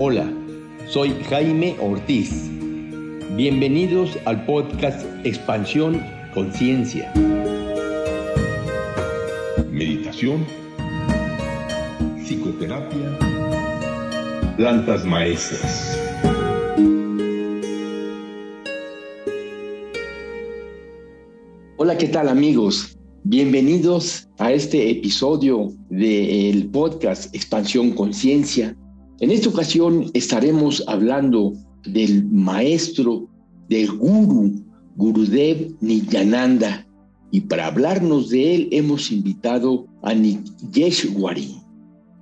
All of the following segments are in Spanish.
Hola, soy Jaime Ortiz. Bienvenidos al podcast Expansión Conciencia. Meditación, psicoterapia, plantas maestras. Hola, ¿qué tal amigos? Bienvenidos a este episodio del podcast Expansión Conciencia. En esta ocasión estaremos hablando del maestro, del guru, Gurudev Nityananda. Y para hablarnos de él hemos invitado a Niyeshwari.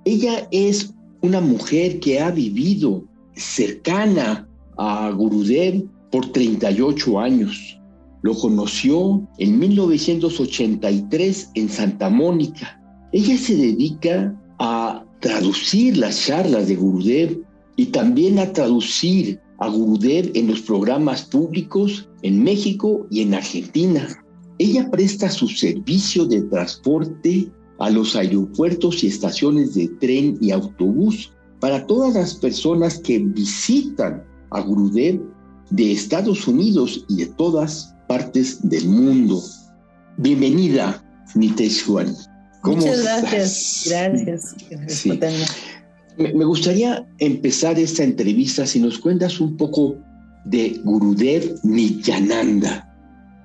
Ella es una mujer que ha vivido cercana a Gurudev por 38 años. Lo conoció en 1983 en Santa Mónica. Ella se dedica traducir las charlas de Gurudev y también a traducir a Gurudev en los programas públicos en México y en Argentina. Ella presta su servicio de transporte a los aeropuertos y estaciones de tren y autobús para todas las personas que visitan a Gurudev de Estados Unidos y de todas partes del mundo. Bienvenida, Muchas gracias, gracias. Me, gustaría empezar esta entrevista si nos cuentas un poco de Gurudev Nityananda.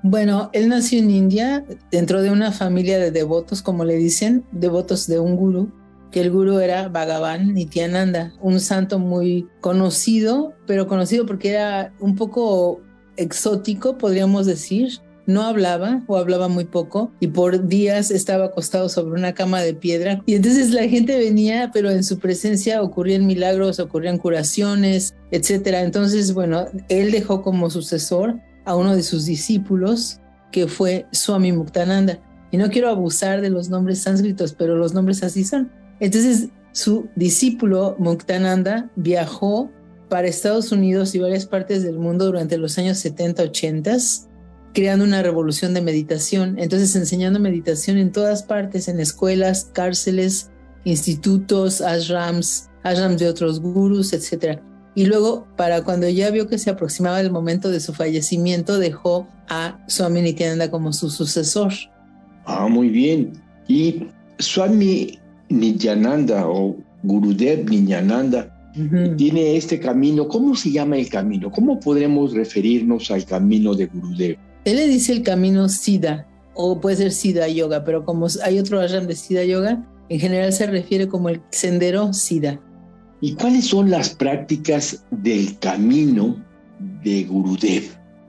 Bueno, él nació en India dentro de una familia de devotos, como le dicen, devotos de un guru, que el guru era Bhagavan Nityananda, un santo muy conocido, pero conocido porque era un poco exótico, podríamos decir, no hablaba o hablaba muy poco y por días estaba acostado sobre una cama de piedra y entonces la gente venía pero en su presencia ocurrían milagros, ocurrían curaciones, etcétera. Entonces, bueno, él dejó como sucesor a uno de sus discípulos que fue Swami Muktananda. Y no quiero abusar de los nombres sánscritos, pero los nombres así son. Entonces, su discípulo Muktananda viajó para Estados Unidos y varias partes del mundo durante los años 70, 80 creando una revolución de meditación. Entonces enseñando meditación en todas partes, en escuelas, cárceles, institutos, ashrams, ashrams de otros gurus, etc. Y luego, para cuando ya vio que se aproximaba el momento de su fallecimiento, dejó a Swami Nityananda como su sucesor. Ah, muy bien. Y Swami Nityananda o Gurudev Nityananda tiene este camino. ¿Cómo se llama el camino? ¿Cómo podremos referirnos al camino de Gurudev? Él le dice el camino Siddha, o puede ser Siddha Yoga, pero como hay otro ashram de Siddha Yoga, en general se refiere como el sendero Siddha. ¿Y cuáles son las prácticas del camino de Gurudev?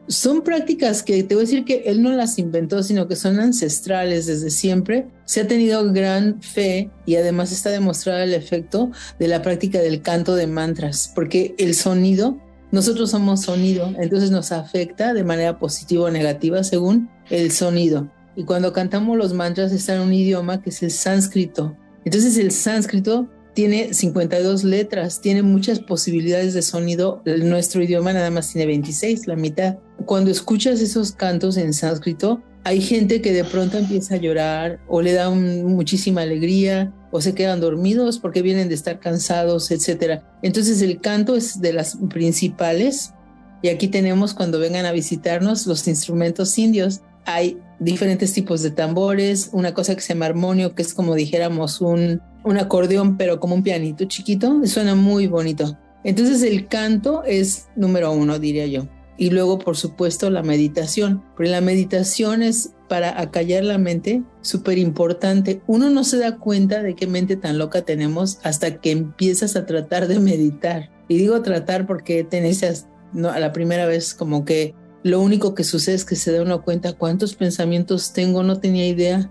Son prácticas que te voy a decir que él no las inventó, sino que son ancestrales desde siempre. Se ha tenido gran fe y además está demostrado el efecto de la práctica del canto de mantras, porque el sonido nosotros somos sonido, entonces nos afecta de manera positiva o negativa según el sonido. Y cuando cantamos los mantras está en un idioma que es el sánscrito. Entonces el sánscrito tiene 52 letras, tiene muchas posibilidades de sonido. Nuestro idioma nada más tiene 26, la mitad. Cuando escuchas esos cantos en sánscrito, hay gente que de pronto empieza a llorar o le da muchísima alegría o se quedan dormidos porque vienen de estar cansados, etc. Entonces el canto es de las principales y aquí tenemos cuando vengan a visitarnos los instrumentos indios. Hay diferentes tipos de tambores, una cosa que se llama armonio, que es como dijéramos un, un acordeón, pero como un pianito chiquito, suena muy bonito. Entonces el canto es número uno, diría yo. Y luego, por supuesto, la meditación. Pero la meditación es para acallar la mente, súper importante. Uno no se da cuenta de qué mente tan loca tenemos hasta que empiezas a tratar de meditar. Y digo tratar porque tenés a la primera vez como que lo único que sucede es que se da uno cuenta cuántos pensamientos tengo, no tenía idea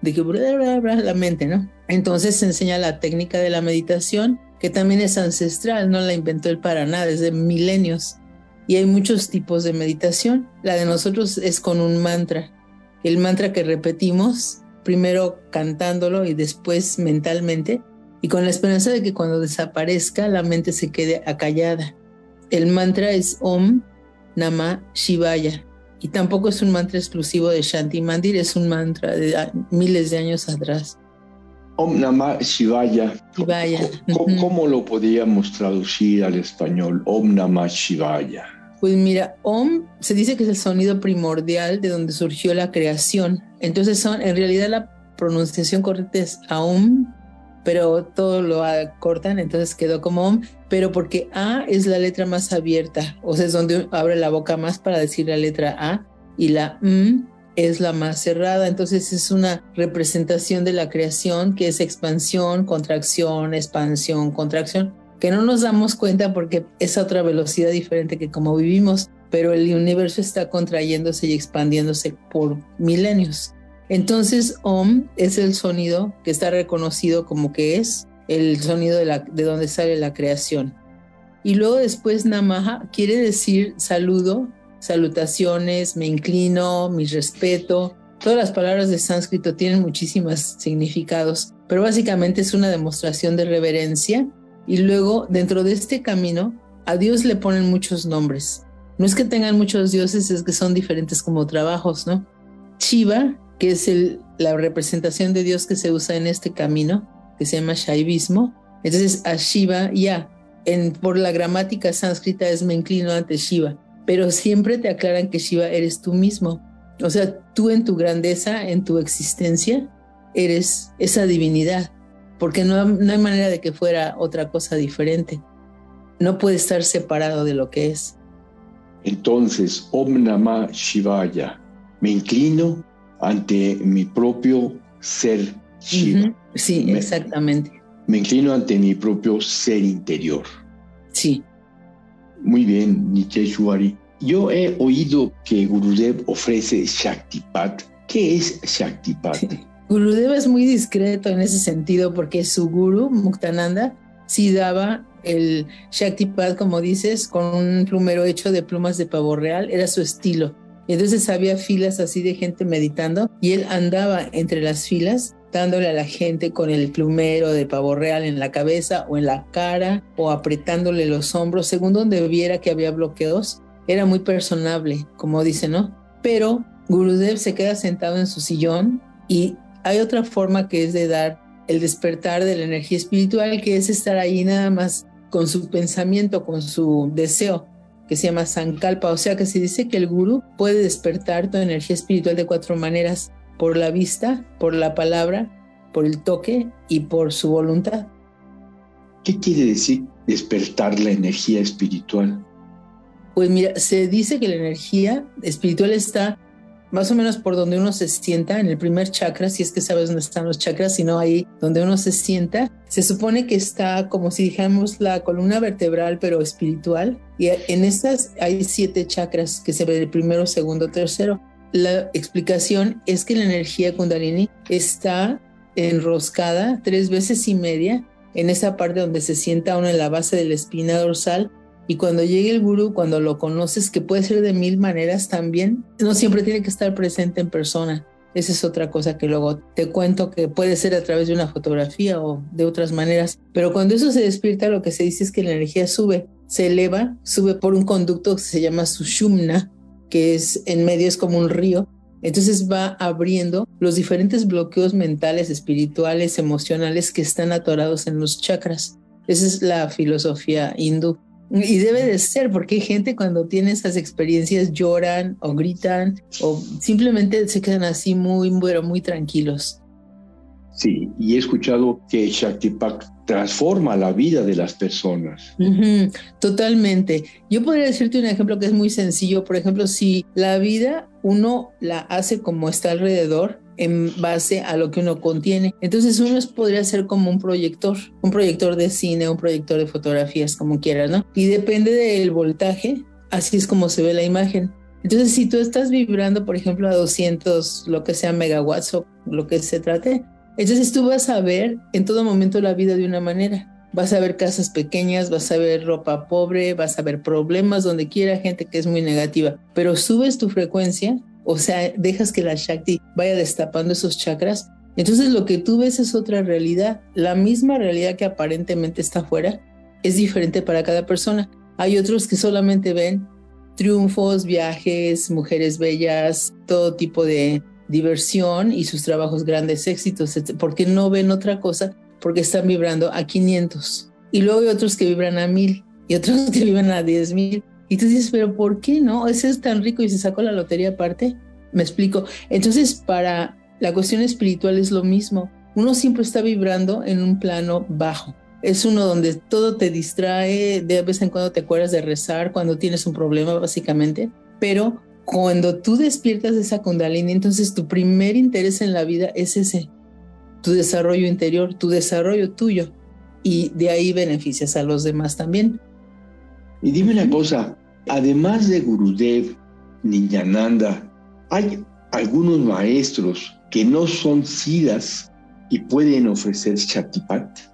de que bla, bla, la mente, ¿no? Entonces se enseña la técnica de la meditación, que también es ancestral, no la inventó él para nada, desde milenios y hay muchos tipos de meditación. La de nosotros es con un mantra. El mantra que repetimos, primero cantándolo y después mentalmente, y con la esperanza de que cuando desaparezca la mente se quede acallada. El mantra es Om Nama Shivaya. Y tampoco es un mantra exclusivo de Shanti Mandir, es un mantra de miles de años atrás. Om Namah Shivaya. Shivaya. ¿Cómo, cómo lo podríamos traducir al español? Om Namah Shivaya. Pues mira, Om se dice que es el sonido primordial de donde surgió la creación. Entonces son, en realidad la pronunciación correcta es Aum, pero todo lo cortan, entonces quedó como Om, pero porque A es la letra más abierta, o sea, es donde abre la boca más para decir la letra A, y la M es la más cerrada, entonces es una representación de la creación que es expansión, contracción, expansión, contracción que no nos damos cuenta porque es a otra velocidad diferente que como vivimos, pero el universo está contrayéndose y expandiéndose por milenios. Entonces, Om es el sonido que está reconocido como que es el sonido de, la, de donde sale la creación. Y luego después Namaha quiere decir saludo, salutaciones, me inclino, mi respeto. Todas las palabras de sánscrito tienen muchísimos significados, pero básicamente es una demostración de reverencia y luego, dentro de este camino, a Dios le ponen muchos nombres. No es que tengan muchos dioses, es que son diferentes como trabajos, ¿no? Shiva, que es el, la representación de Dios que se usa en este camino, que se llama Shaivismo. Entonces, a Shiva ya, por la gramática sánscrita es me inclino ante Shiva, pero siempre te aclaran que Shiva eres tú mismo. O sea, tú en tu grandeza, en tu existencia, eres esa divinidad porque no, hay manera de que fuera otra cosa diferente. No puede estar separado de lo que es. Entonces, Om Namah Shivaya, me inclino ante mi propio ser Shiva. Sí, exactamente. Me inclino ante mi propio ser interior. Sí. Muy bien, Niteshwari. Yo he oído que Gurudev ofrece Shaktipat. ¿Qué es Shaktipat? Gurudeva es muy discreto en ese sentido porque su guru, Muktananda, sí daba el Shaktipat, como dices, con un plumero hecho de plumas de pavo real, era su estilo. Entonces había filas así de gente meditando y él andaba entre las filas dándole a la gente con el plumero de pavo real en la cabeza o en la cara o apretándole los hombros según donde viera que había bloqueos. Era muy personable, como dice, ¿no? Pero Gurudev se queda sentado en su sillón y hay otra forma que es de dar el despertar de la energía espiritual, que es estar ahí nada más con su pensamiento, con su deseo, que se llama Sankalpa. O sea que se dice que el gurú puede despertar tu energía espiritual de cuatro maneras, por la vista, por la palabra, por el toque y por su voluntad. ¿Qué quiere decir despertar la energía espiritual? Pues mira, se dice que la energía espiritual está más o menos por donde uno se sienta, en el primer chakra, si es que sabes dónde están los chakras, sino ahí donde uno se sienta, se supone que está como si dijéramos la columna vertebral, pero espiritual. Y en estas hay siete chakras que se ven el primero, segundo, tercero. La explicación es que la energía kundalini está enroscada tres veces y media en esa parte donde se sienta uno en la base de la espina dorsal y cuando llegue el gurú, cuando lo conoces, que puede ser de mil maneras también, no siempre tiene que estar presente en persona. Esa es otra cosa que luego te cuento que puede ser a través de una fotografía o de otras maneras. Pero cuando eso se despierta, lo que se dice es que la energía sube, se eleva, sube por un conducto que se llama Sushumna, que es en medio es como un río. Entonces va abriendo los diferentes bloqueos mentales, espirituales, emocionales que están atorados en los chakras. Esa es la filosofía hindú. Y debe de ser, porque hay gente cuando tiene esas experiencias lloran o gritan o simplemente se quedan así muy, muy, muy tranquilos. Sí, y he escuchado que Shaktipak transforma la vida de las personas. totalmente. Yo podría decirte un ejemplo que es muy sencillo. Por ejemplo, si la vida uno la hace como está alrededor, en base a lo que uno contiene. Entonces uno podría ser como un proyector, un proyector de cine, un proyector de fotografías, como quieras, ¿no? Y depende del voltaje, así es como se ve la imagen. Entonces, si tú estás vibrando, por ejemplo, a 200, lo que sea megawatts o lo que se trate, entonces tú vas a ver en todo momento la vida de una manera. Vas a ver casas pequeñas, vas a ver ropa pobre, vas a ver problemas donde quiera gente que es muy negativa, pero subes tu frecuencia o sea, dejas que la Shakti vaya destapando esos chakras, entonces lo que tú ves es otra realidad. La misma realidad que aparentemente está afuera es diferente para cada persona. Hay otros que solamente ven triunfos, viajes, mujeres bellas, todo tipo de, diversión y sus trabajos grandes éxitos, porque no ven otra cosa, porque están vibrando a 500. Y luego hay otros que vibran a 1000 y otros que vibran a 10.000. Y tú dices, pero ¿por qué no? Ese es tan rico y se sacó la lotería aparte. Me explico. Entonces, para la cuestión espiritual es lo mismo. Uno siempre está vibrando en un plano bajo. Es uno donde todo te distrae, de vez en cuando te acuerdas de rezar cuando tienes un problema, básicamente. Pero cuando tú despiertas esa kundalini, entonces tu primer interés en la vida es ese, tu desarrollo interior, tu desarrollo tuyo. Y de ahí beneficias a los demás también. Y dime una cosa, además de Gurudev, Ninyananda, hay algunos maestros que no son sidas y pueden ofrecer Shaktipat.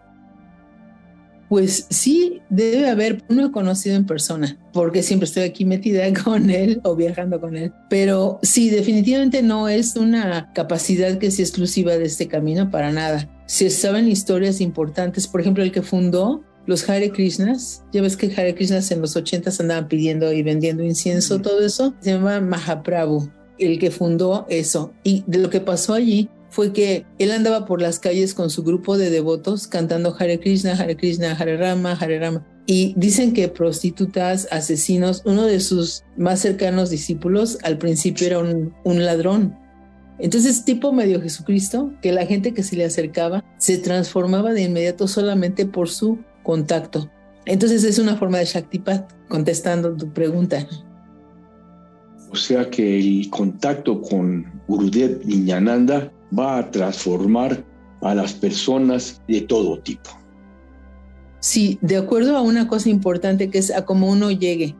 Pues sí, debe haber uno conocido en persona, porque siempre estoy aquí metida con él o viajando con él. Pero sí, definitivamente no es una capacidad que sea exclusiva de este camino para nada. Se saben historias importantes, por ejemplo, el que fundó los Hare Krishnas, ya ves que Hare Krishnas en los 80 andaban pidiendo y vendiendo incienso, todo eso, se llama Mahaprabhu, el que fundó eso. Y de lo que pasó allí fue que él andaba por las calles con su grupo de devotos cantando Hare Krishna, Hare Krishna, Hare Rama, Hare Rama. Y dicen que prostitutas, asesinos, uno de sus más cercanos discípulos al principio era un, un ladrón. Entonces, tipo medio Jesucristo, que la gente que se le acercaba se transformaba de inmediato solamente por su contacto. Entonces es una forma de Shaktipat, contestando tu pregunta. O sea que el contacto con Gurudev Niñananda va a transformar a las personas de todo tipo. Sí, de acuerdo a una cosa importante que es a cómo uno llegue.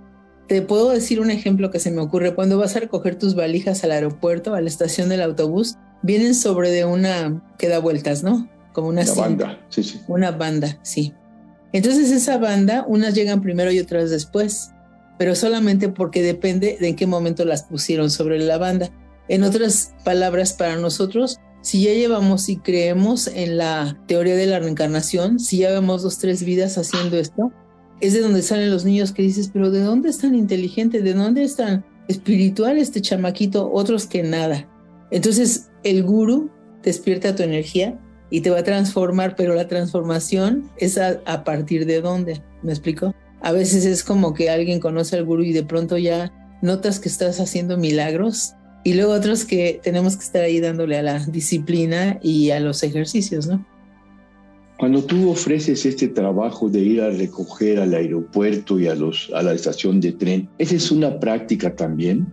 Te puedo decir un ejemplo que se me ocurre. Cuando vas a recoger tus valijas al aeropuerto, a la estación del autobús, vienen sobre de una que da vueltas, ¿no? Como una, una banda, sí, sí. Una banda, sí. Entonces esa banda, unas llegan primero y otras después, pero solamente porque depende de en qué momento las pusieron sobre la banda. En otras palabras, para nosotros, si ya llevamos y creemos en la teoría de la reencarnación, si ya vemos dos, tres vidas haciendo esto, es de donde salen los niños que dices, pero ¿de dónde es tan inteligente? ¿De dónde es tan espiritual este chamaquito? Otros que nada. Entonces el guru despierta tu energía y te va a transformar, pero la transformación es a, partir de dónde, ¿me explico? A veces es como que alguien conoce al gurú y de pronto ya notas que estás haciendo milagros y luego otros que tenemos que estar ahí dándole a la disciplina y a los ejercicios, ¿no? Cuando tú ofreces este trabajo de ir a recoger al aeropuerto y a, los, a la estación de tren, ¿esa es una práctica también?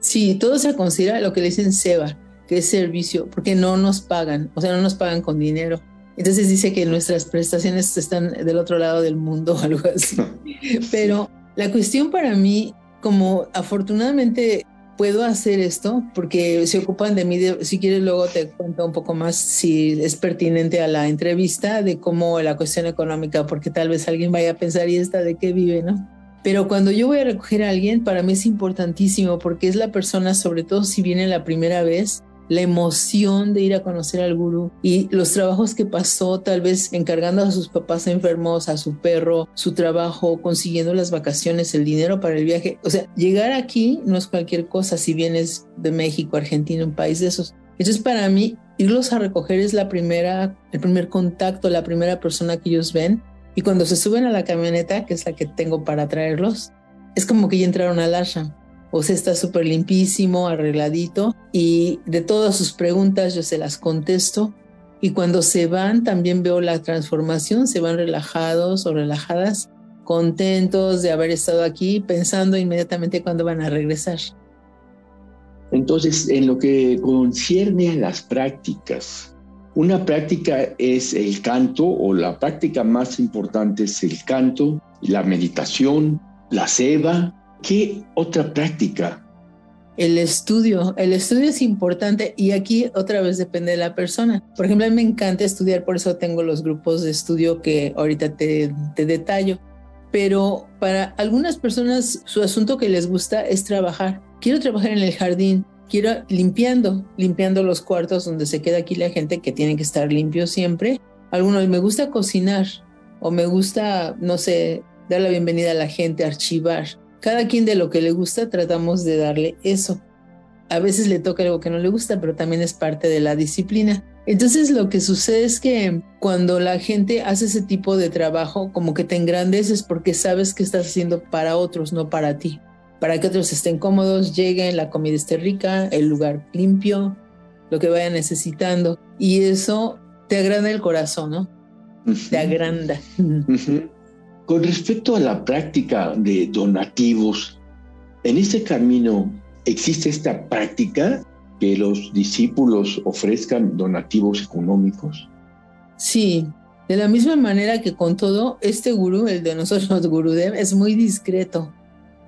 Sí, todo se considera lo que le dicen SEBA, que es servicio, porque no nos pagan, o sea, no nos pagan con dinero. Entonces dice que nuestras prestaciones están del otro lado del mundo o algo así. Pero la cuestión para mí, como afortunadamente puedo hacer esto, porque se ocupan de mí, si quieres luego te cuento un poco más si es pertinente a la entrevista de cómo la cuestión económica, porque tal vez alguien vaya a pensar, ¿y esta de qué vive, no? Pero cuando yo voy a recoger a alguien, para mí es importantísimo porque es la persona, sobre todo si viene la primera vez, la emoción de ir a conocer al gurú y los trabajos que pasó, tal vez encargando a sus papás enfermos, a su perro, su trabajo, consiguiendo las vacaciones, el dinero para el viaje. O sea, llegar aquí no es cualquier cosa si vienes de México, Argentina, un país de esos. Entonces, para mí, irlos a recoger es la primera, el primer contacto, la primera persona que ellos ven. Y cuando se suben a la camioneta, que es la que tengo para traerlos, es como que ya entraron al ashram o sea, está súper limpísimo, arregladito y de todas sus preguntas yo se las contesto y cuando se van también veo la transformación, se van relajados o relajadas, contentos de haber estado aquí, pensando inmediatamente cuándo van a regresar. Entonces, en lo que concierne a las prácticas, una práctica es el canto o la práctica más importante es el canto, la meditación, la seva ¿Qué otra práctica? El estudio, el estudio es importante y aquí otra vez depende de la persona. Por ejemplo, a mí me encanta estudiar, por eso tengo los grupos de estudio que ahorita te, te detallo. Pero para algunas personas su asunto que les gusta es trabajar. Quiero trabajar en el jardín, quiero limpiando, limpiando los cuartos donde se queda aquí la gente que tiene que estar limpio siempre. Algunos me gusta cocinar o me gusta, no sé, dar la bienvenida a la gente, archivar cada quien de lo que le gusta tratamos de darle eso. a veces le toca algo que no le gusta, pero también es parte de la disciplina. Entonces lo que sucede es que cuando la gente hace ese tipo de trabajo, como que te engrandeces porque sabes que estás haciendo para otros, no para ti. Para que otros estén cómodos, lleguen, la comida esté rica, el lugar limpio, lo que vayan necesitando. Y eso te agranda el corazón, ¿no? Te agranda. Con respecto a la práctica de donativos, en este camino existe esta práctica que los discípulos ofrezcan donativos económicos? Sí, de la misma manera que con todo, este gurú, el de nosotros, Gurudev, es muy discreto.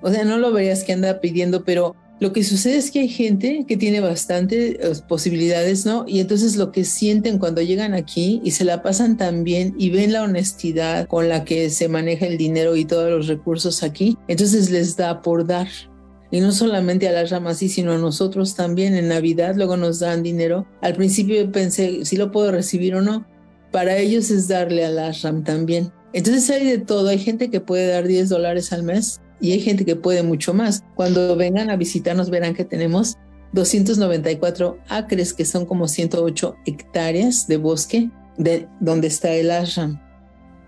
O sea, no lo verías que anda pidiendo, pero lo que sucede es que hay gente que tiene bastantes eh, posibilidades, ¿no? Y entonces lo que sienten cuando llegan aquí y se la pasan tan bien y ven la honestidad con la que se maneja el dinero y todos los recursos aquí, entonces les da por dar y no solamente a las ramas, sino a nosotros también en Navidad, luego nos dan dinero. Al principio pensé si lo puedo recibir o no. Para ellos es darle a la RAM también. Entonces hay de todo, hay gente que puede dar 10 dólares al mes y hay gente que puede mucho más. Cuando vengan a visitarnos verán que tenemos 294 acres, que son como 108 hectáreas de bosque de donde está el ashram.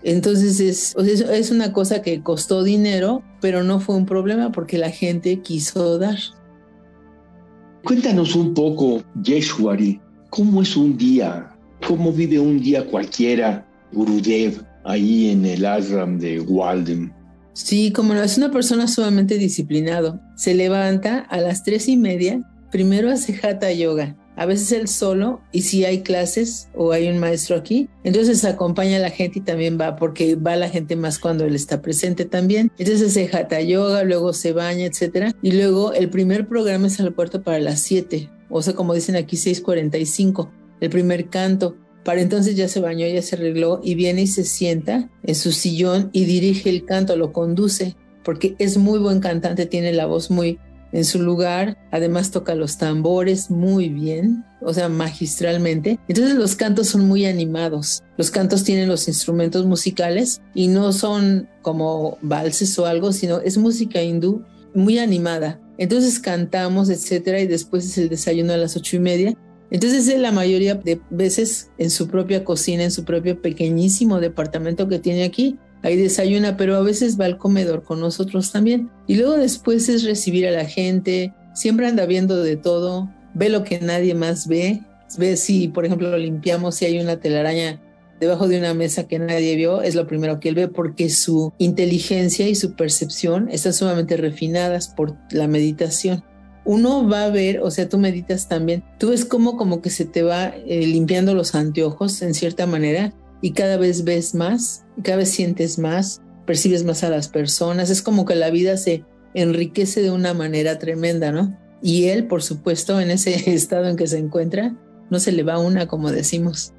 Entonces es, es una cosa que costó dinero, pero no fue un problema porque la gente quiso dar. Cuéntanos un poco, Yeshwari, ¿cómo es un día? ¿Cómo vive un día cualquiera Gurudev ahí en el ashram de Walden? Sí, como no, es una persona sumamente disciplinado. Se levanta a las tres y media, primero hace hatha yoga, a veces él solo y si hay clases o hay un maestro aquí, entonces acompaña a la gente y también va porque va la gente más cuando él está presente también. Entonces se hatha yoga, luego se baña, etcétera, y luego el primer programa es al puerto para las 7, o sea, como dicen aquí 6:45, el primer canto. Para entonces ya se bañó, ya se arregló y viene y se sienta en su sillón y dirige el canto, lo conduce, porque es muy buen cantante, tiene la voz muy en su lugar, además toca los tambores muy bien, o sea, magistralmente. Entonces los cantos son muy animados. Los cantos tienen los instrumentos musicales y no son como valses o algo, sino es música hindú muy animada. Entonces cantamos, etcétera, y después es el desayuno a las ocho y media. Entonces, la mayoría de veces en su propia cocina, en su propio pequeñísimo departamento que tiene aquí, ahí desayuna, pero a veces va al comedor con nosotros también. Y luego después es recibir a la gente, siempre anda viendo de todo, ve lo que nadie más ve, ve si, por ejemplo, limpiamos, si hay una telaraña debajo de una mesa que nadie vio, es lo primero que él ve porque su inteligencia y su percepción están sumamente refinadas por la meditación. Uno va a ver, o sea, tú meditas también, tú ves cómo como que se te va eh, limpiando los anteojos en cierta manera y cada vez ves más, cada vez sientes más, percibes más a las personas, es como que la vida se enriquece de una manera tremenda, ¿no? Y él, por supuesto, en ese estado en que se encuentra, no se le va una, como decimos.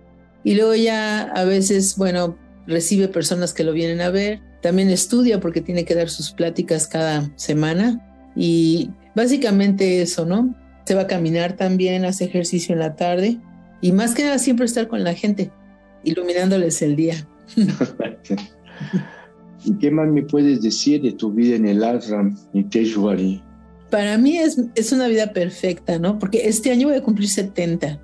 Y luego ya a veces, bueno, recibe personas que lo vienen a ver, también estudia porque tiene que dar sus pláticas cada semana y básicamente eso, ¿no? Se va a caminar también, hace ejercicio en la tarde y más que nada siempre estar con la gente iluminándoles el día. ¿Y qué más me puedes decir de tu vida en el ashram Niteshwari? Para mí es, es una vida perfecta, ¿no? Porque este año voy a cumplir 70.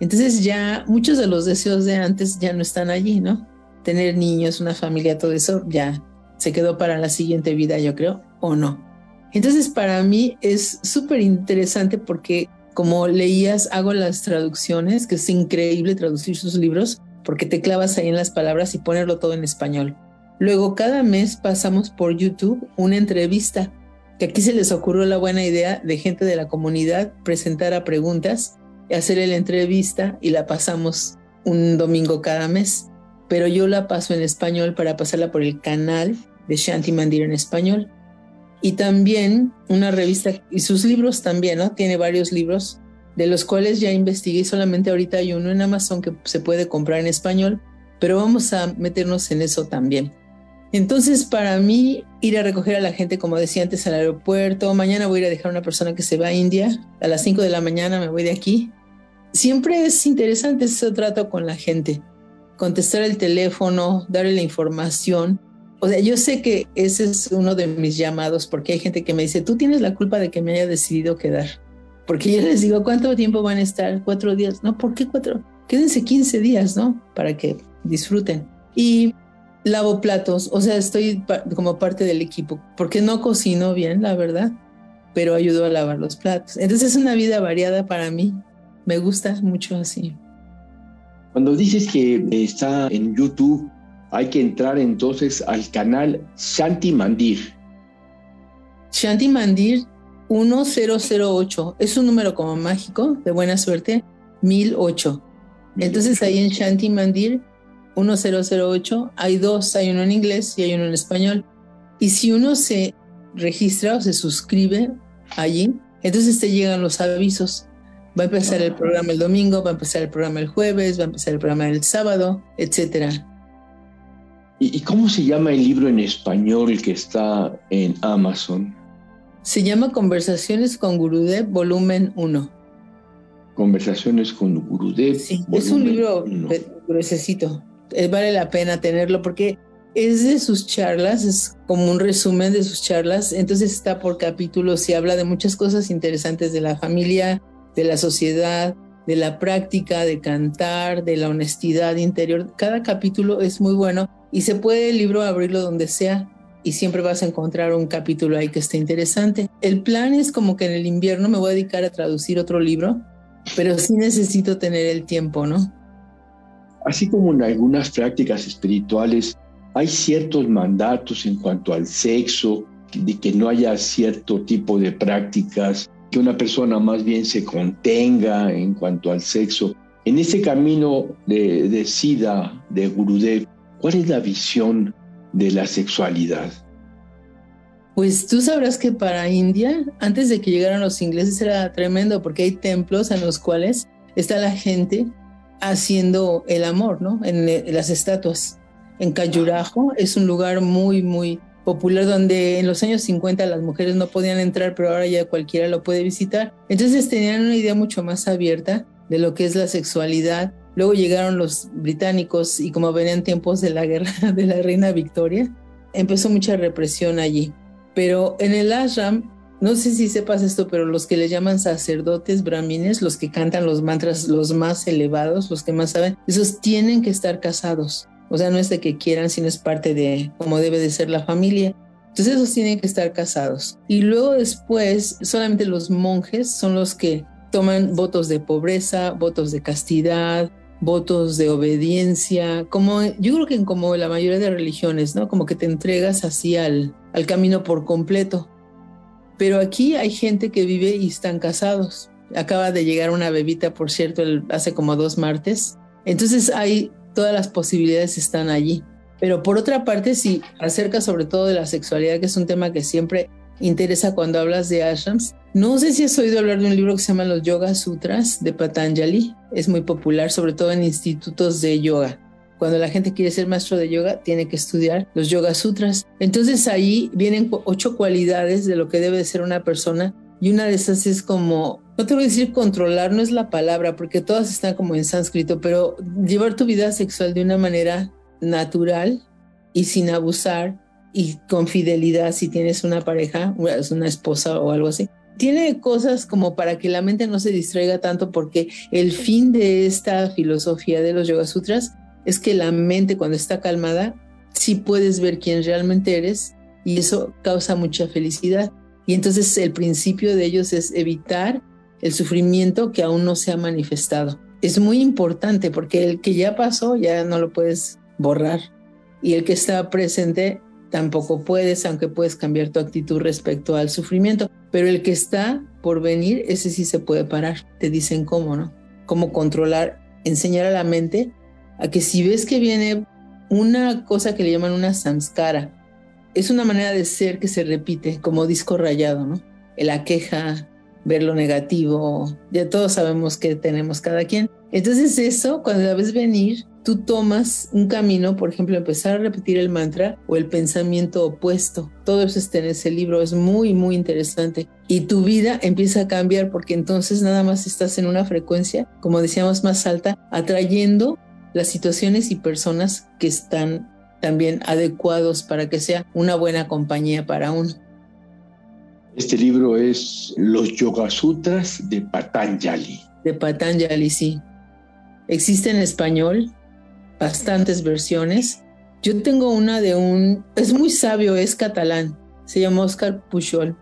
Entonces ya muchos de los deseos de antes ya no están allí, ¿no? Tener niños, una familia, todo eso ya se quedó para la siguiente vida, yo creo, o no. Entonces para mí es súper interesante porque como leías, hago las traducciones, que es increíble traducir sus libros, porque te clavas ahí en las palabras y ponerlo todo en español. Luego, cada mes pasamos por YouTube una entrevista, que aquí se les ocurrió la buena idea de gente de la comunidad presentar a preguntas, hacer la entrevista y la pasamos un domingo cada mes. Pero yo la paso en español para pasarla por el canal de Shanti Mandir en español. Y también una revista, y sus libros también, ¿no? Tiene varios libros de los cuales ya investigué, solamente ahorita hay uno en Amazon que se puede comprar en español, pero vamos a meternos en eso también. Entonces, para mí, ir a recoger a la gente, como decía antes, al aeropuerto, mañana voy a ir a dejar a una persona que se va a India, a las 5 de la mañana me voy de aquí. Siempre es interesante ese trato con la gente, contestar el teléfono, darle la información. O sea, yo sé que ese es uno de mis llamados, porque hay gente que me dice, tú tienes la culpa de que me haya decidido quedar Porque yo les digo, ¿cuánto tiempo van a estar? Cuatro días. No, ¿por qué cuatro? Quédense 15 días, ¿no? Para que disfruten. Y lavo platos, o sea, estoy como parte del equipo, porque no cocino bien, la verdad, pero ayudo a lavar los platos. Entonces es una vida variada para mí. Me gusta mucho así. Cuando dices que está en YouTube, hay que entrar entonces al canal Shanti Mandir. Shanti Mandir 1008 es un número como mágico, de buena suerte, 1008. Entonces ahí en Shanti Mandir 1008 hay dos, hay uno en inglés y hay uno en español. Y si uno se registra o se suscribe allí, entonces te llegan los avisos. Va a empezar el programa el domingo, va a empezar el programa el jueves, va a empezar el programa el sábado, etcétera. ¿Y, cómo se llama el libro en español que está en Amazon? Se llama Conversaciones con Gurudev, volumen 1. Conversaciones con Gurudev. Sí, es un libro gruesecito. Eh, vale la pena tenerlo porque es de sus charlas, es como un resumen de sus charlas, entonces está por capítulos y habla de muchas cosas interesantes de la familia, de la sociedad, de la práctica, de cantar, de la honestidad interior. Cada capítulo es muy bueno y se puede el libro abrirlo donde sea y siempre vas a encontrar un capítulo ahí que esté interesante. El plan es como que en el invierno me voy a dedicar a traducir otro libro, pero sí necesito tener el tiempo, ¿no? Así como en algunas prácticas espirituales hay ciertos mandatos en cuanto al sexo, de que no haya cierto tipo de prácticas, que una persona más bien se contenga en cuanto al sexo. En ese camino de, de Sida, de Gurudev, ¿cuál es la visión de la sexualidad? Pues tú sabrás que para India, antes de que llegaran los ingleses, era tremendo porque hay templos en los cuales está la gente haciendo el amor, ¿no? En, las estatuas. En Cayurajo es un lugar muy, muy popular donde en los años 50 las mujeres no podían entrar, pero ahora ya cualquiera lo puede visitar. Entonces tenían una idea mucho más abierta de lo que es la sexualidad. Luego llegaron los británicos y como venían tiempos de la guerra de la reina Victoria, empezó mucha represión allí. Pero en el ashram no sé si sepas esto, pero los que le llaman sacerdotes brahmines, los que cantan los mantras los más elevados, los que más saben, esos tienen que estar casados. O sea, no es de que quieran, sino es parte de cómo debe de ser la familia. Entonces esos tienen que estar casados. Y luego después, solamente los monjes son los que toman votos de pobreza, votos de castidad, votos de obediencia, como yo creo que en como la mayoría de religiones, ¿no? Como que te entregas así al, al camino por completo. Pero aquí hay gente que vive y están casados. Acaba de llegar una bebita, por cierto, hace como dos martes. Entonces hay todas las posibilidades están allí. Pero por otra parte, si acerca sobre todo de la sexualidad, que es un tema que siempre interesa cuando hablas de ashrams. No sé si has oído hablar de un libro que se llama Los Yoga Sutras de Patanjali. Es muy popular, sobre todo en institutos de yoga. Cuando la gente quiere ser maestro de yoga, tiene que estudiar los Yoga Sutras. Entonces ahí vienen ocho cualidades de lo que debe de ser una persona y una de esas es como, no te voy a decir controlar, no es la palabra, porque todas están como en sánscrito, pero llevar tu vida sexual de una manera natural y sin abusar y con fidelidad si tienes una pareja, una esposa o algo así. Tiene cosas como para que la mente no se distraiga tanto porque el fin de esta filosofía de los Yoga Sutras es que la mente cuando está calmada, sí puedes ver quién realmente eres y eso causa mucha felicidad. Y entonces el principio de ellos es evitar el sufrimiento que aún no se ha manifestado. Es muy importante porque el que ya pasó ya no lo puedes borrar y el que está presente tampoco puedes, aunque puedes cambiar tu actitud respecto al sufrimiento, pero el que está por venir, ese sí se puede parar. Te dicen cómo, ¿no? Cómo controlar, enseñar a la mente a que si ves que viene una cosa que le llaman una samskara, es una manera de ser que se repite como disco rayado, ¿no? La queja, ver lo negativo, ya todos sabemos que tenemos cada quien. Entonces eso, cuando la ves venir, tú tomas un camino, por ejemplo, empezar a repetir el mantra o el pensamiento opuesto. Todo eso está en ese libro, es muy, muy interesante. Y tu vida empieza a cambiar porque entonces nada más estás en una frecuencia, como decíamos, más alta, atrayendo las situaciones y personas que están también adecuados para que sea una buena compañía para uno. Este libro es Los Yoga Sutras de Patanjali. De Patanjali, sí. Existe en español bastantes versiones. Yo tengo una de un, es muy sabio, es catalán, se llama Oscar Pujol,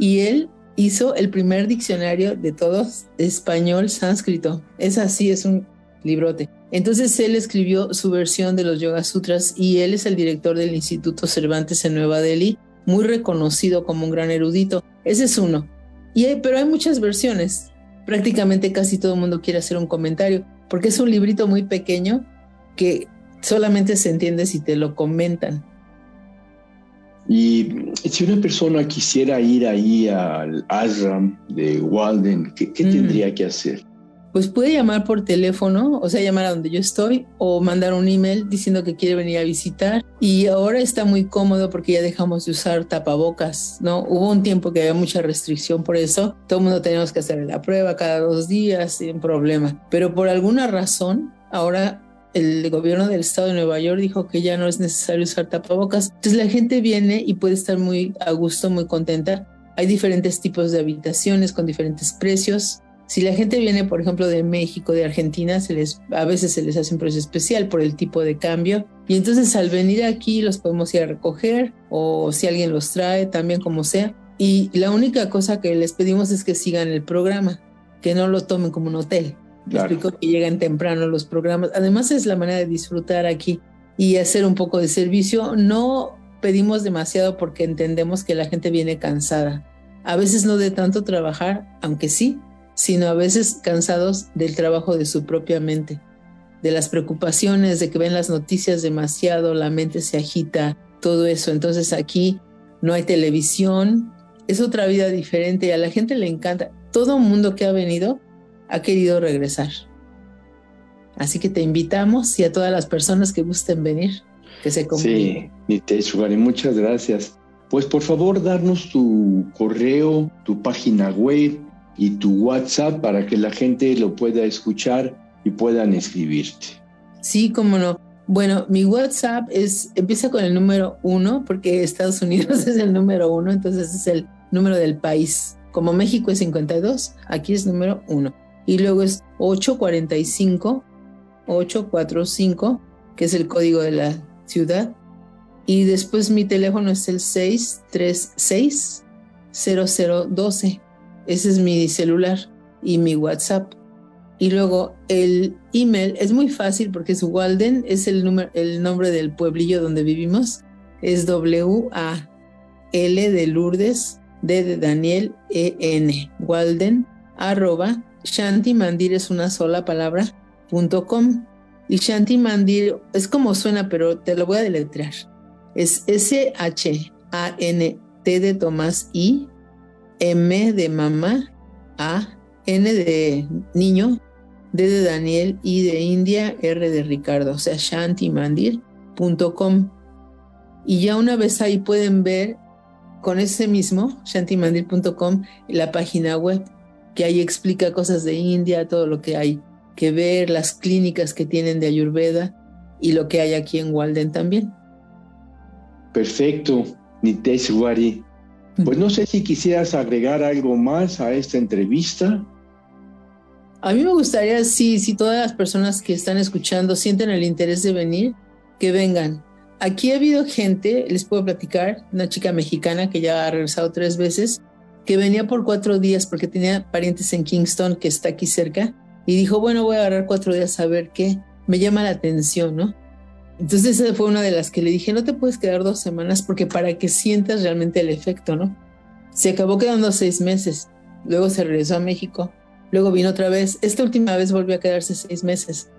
y él hizo el primer diccionario de todos español sánscrito. Es así, es un librote. Entonces él escribió su versión de los Yoga Sutras y él es el director del Instituto Cervantes en Nueva Delhi, muy reconocido como un gran erudito. Ese es uno. Y pero hay muchas versiones. Prácticamente casi todo el mundo quiere hacer un comentario, porque es un librito muy pequeño que solamente se entiende si te lo comentan. Y si una persona quisiera ir ahí al ashram de Walden, ¿qué, mm. tendría que hacer? Pues puede llamar por teléfono, o sea, llamar a donde yo estoy, o mandar un email diciendo que quiere venir a visitar. Y ahora está muy cómodo porque ya dejamos de usar tapabocas, ¿no? Hubo un tiempo que había mucha restricción por eso. Todo el mundo teníamos que hacer la prueba cada dos días sin problema. Pero por alguna razón, ahora el gobierno del estado de Nueva York dijo que ya no es necesario usar tapabocas. Entonces la gente viene y puede estar muy a gusto, muy contenta. Hay diferentes tipos de habitaciones con diferentes precios. Si la gente viene, por ejemplo, de México, de Argentina, se les, a veces se les hace un precio especial por el tipo de cambio. Y entonces al venir aquí los podemos ir a recoger o si alguien los trae, también como sea. Y la única cosa que les pedimos es que sigan el programa, que no lo tomen como un hotel. Explico que llegan temprano los programas. Además es la manera de disfrutar aquí y hacer un poco de servicio. No pedimos demasiado porque entendemos que la gente viene cansada. A veces no de tanto trabajar, aunque sí, sino a veces cansados del trabajo de su propia mente, de las preocupaciones, de que ven las noticias demasiado, la mente se agita, todo eso. Entonces aquí no hay televisión, es otra vida diferente y a la gente le encanta. Todo mundo que ha venido ha querido regresar. Así que te invitamos y a todas las personas que gusten venir, que se comuniquen. Sí, muchas gracias. Pues por favor, darnos tu correo, tu página web y tu WhatsApp para que la gente lo pueda escuchar y puedan escribirte. Sí, cómo no. Bueno, mi WhatsApp es, empieza con el número uno, porque Estados Unidos es el número uno, entonces es el número del país. Como México es 52, aquí es número uno y luego es 845, 845, que es el código de la ciudad. Y después mi teléfono es el 636 0012. Ese es mi celular y mi WhatsApp. Y luego el email es muy fácil porque es Walden, es el, número, el nombre del pueblillo donde vivimos. Es W-A-L de Lourdes, D de Daniel, E-N. Walden, arroba Shanti Mandir es una sola palabra, punto com. Y Shanti Mandir es como suena, pero te lo voy a deletrear. Es S-H-A-N-T de Tomás I, M de mamá, A, N de niño, D de Daniel, I de India, R de Ricardo, o sea, shantimandir.com. Y ya una vez ahí pueden ver con ese mismo, shantimandir.com, la página web que ahí explica cosas de India, todo lo que hay que ver, las clínicas que tienen de Ayurveda y lo que hay aquí en Walden también. Perfecto, Nitesh. Pues no sé si quisieras agregar algo más a esta entrevista. A mí me gustaría, sí, si todas las personas que están escuchando sienten el interés de venir, que vengan. Aquí ha habido gente, les puedo platicar, una chica mexicana que ya ha regresado tres veces, que venía por cuatro días porque tenía parientes en Kingston, que está aquí cerca, y dijo, bueno, voy a agarrar cuatro días a ver qué, me llama la atención, ¿no? Entonces esa fue una de las que le dije, no te puedes quedar dos semanas porque para que sientas realmente el efecto, ¿no? Se acabó quedando seis meses, luego se regresó a México, luego vino otra vez, esta última vez volvió a quedarse seis meses.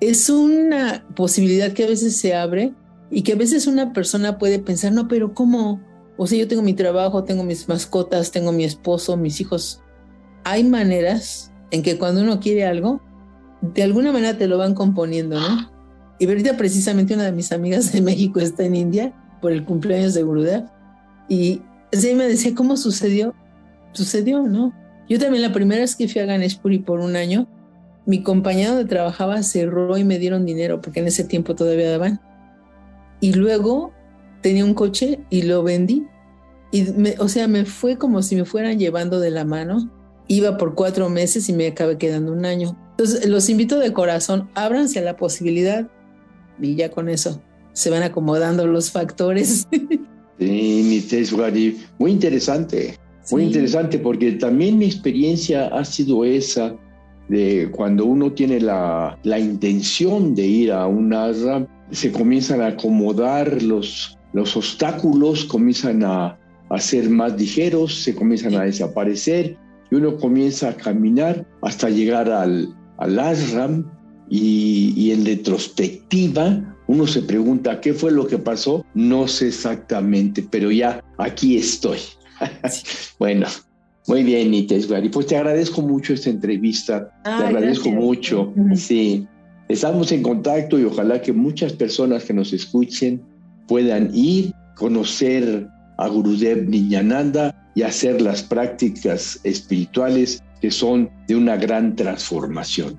Es una posibilidad que a veces se abre y que a veces una persona puede pensar, no, pero ¿cómo? O sea, yo tengo mi trabajo, tengo mis mascotas, tengo mi esposo, mis hijos. Hay maneras en que cuando uno quiere algo, de alguna manera te lo van componiendo, ¿no? Y ahorita precisamente una de mis amigas de México está en India por el cumpleaños de Gurudev y ella me decía, ¿cómo sucedió? Sucedió, ¿no? Yo también la primera vez que fui a Ganeshpuri por un año, mi compañero de trabajaba cerró y me dieron dinero porque en ese tiempo todavía daban. Y luego tenía un coche y lo vendí Y, o sea, me fue como si me fueran llevando de la mano. Iba por cuatro meses y me acabé quedando un año. Entonces, los invito de corazón, ábranse a la posibilidad y ya con eso se van acomodando los factores. Sí, mi muy interesante, muy interesante porque también mi experiencia ha sido esa de cuando uno tiene la, la intención de ir a un ASRA, se comienzan a acomodar los, los obstáculos, comienzan a, a ser más ligeros, se comienzan a desaparecer y uno comienza a caminar hasta llegar al, al ashram y, y en retrospectiva uno se pregunta qué fue lo que pasó, no sé exactamente, pero ya aquí estoy. bueno, muy bien, Niteswari. Pues te agradezco mucho esta entrevista, te agradezco mucho. Sí, estamos en contacto y ojalá que muchas personas que nos escuchen puedan ir, conocer a Gurudev Niñananda y hacer las prácticas espirituales que son de una gran transformación.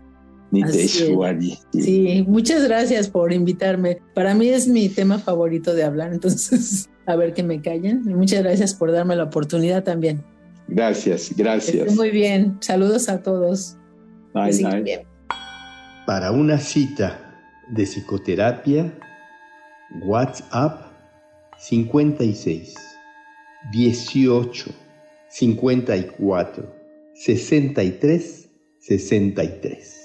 Sí, muchas gracias por invitarme. Para mí es mi tema favorito de hablar, entonces a ver que me callen. Y muchas gracias por darme la oportunidad también. Gracias, gracias. muy bien. Saludos a todos. Bye, Para una cita de psicoterapia, WhatsApp 56 18 54 63 63.